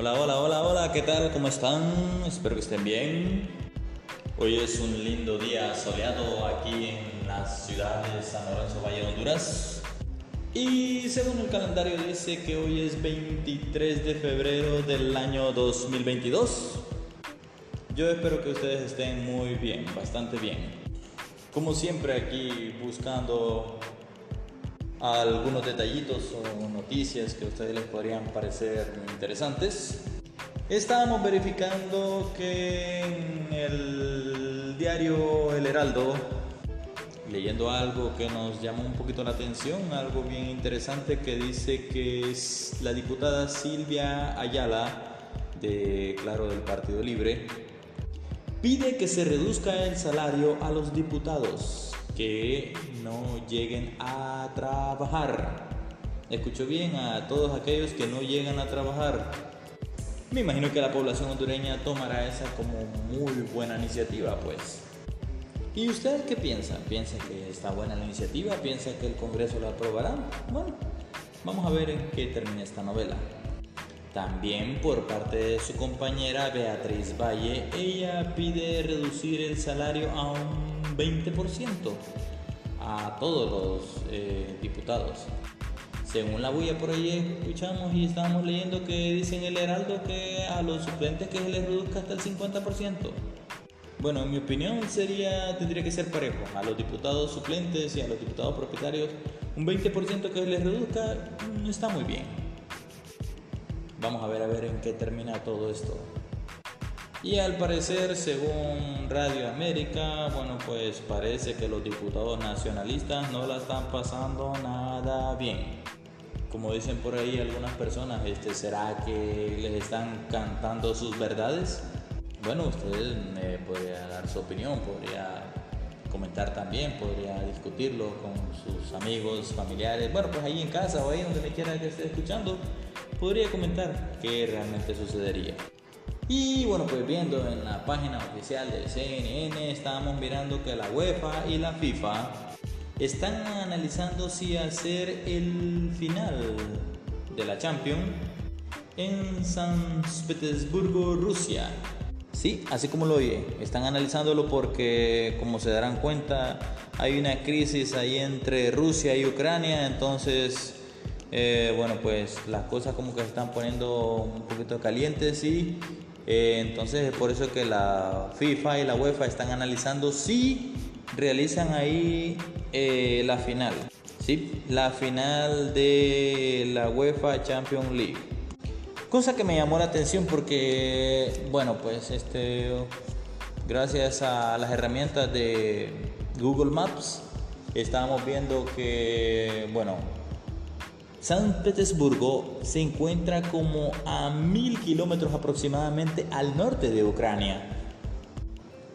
Hola, hola, hola, hola, ¿qué tal? ¿Cómo están? Espero que estén bien. Hoy es un lindo día soleado aquí en la ciudad de San Lorenzo, Valle Honduras. Y según el calendario dice que hoy es 23 de febrero del año 2022. Yo espero que ustedes estén muy bien, bastante bien. Como siempre aquí buscando algunos detallitos o noticias que a ustedes les podrían parecer interesantes. Estábamos verificando que en el diario El Heraldo, leyendo algo que nos llamó un poquito la atención, algo bien interesante que dice que es la diputada Silvia Ayala, de Claro del Partido Libre, pide que se reduzca el salario a los diputados que no lleguen a trabajar. Escucho bien a todos aquellos que no llegan a trabajar. Me imagino que la población hondureña tomará esa como muy buena iniciativa, pues. ¿Y usted qué piensa? ¿Piensa que está buena la iniciativa? ¿Piensa que el Congreso la aprobará? Bueno, vamos a ver en qué termina esta novela. También por parte de su compañera Beatriz Valle, ella pide reducir el salario a un 20% a todos los eh, diputados. Según la bulla por ahí escuchamos y estábamos leyendo que dicen el Heraldo que a los suplentes que se les reduzca hasta el 50%. Bueno, en mi opinión sería, tendría que ser parejo. A los diputados suplentes y a los diputados propietarios, un 20% que se les reduzca está muy bien. Vamos a ver a ver en qué termina todo esto. Y al parecer, según Radio América, bueno, pues parece que los diputados nacionalistas no la están pasando nada bien. Como dicen por ahí algunas personas, este, ¿será que les están cantando sus verdades? Bueno, usted me podría dar su opinión, podría comentar también, podría discutirlo con sus amigos, familiares, bueno, pues ahí en casa o ahí donde me quiera que esté escuchando, podría comentar qué realmente sucedería. Y bueno, pues viendo en la página oficial del CNN, estábamos mirando que la UEFA y la FIFA están analizando si hacer el final de la Champions en San Petersburgo, Rusia. Sí, así como lo oye, están analizándolo porque como se darán cuenta hay una crisis ahí entre Rusia y Ucrania, entonces eh, bueno pues las cosas como que se están poniendo un poquito calientes y eh, entonces es por eso que la FIFA y la UEFA están analizando si realizan ahí eh, la final, ¿sí? la final de la UEFA Champions League. Cosa que me llamó la atención porque, bueno, pues este, gracias a las herramientas de Google Maps, estábamos viendo que, bueno, San Petersburgo se encuentra como a mil kilómetros aproximadamente al norte de Ucrania.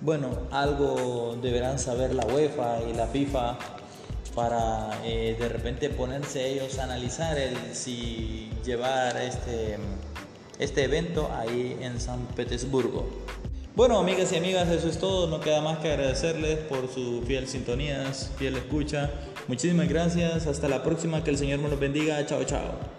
Bueno, algo deberán saber la UEFA y la FIFA para eh, de repente ponerse ellos a analizar el, si llevar este, este evento ahí en San Petersburgo. Bueno, amigas y amigas, eso es todo. No queda más que agradecerles por su fiel sintonía, fiel escucha. Muchísimas gracias. Hasta la próxima. Que el Señor me los bendiga. Chao, chao.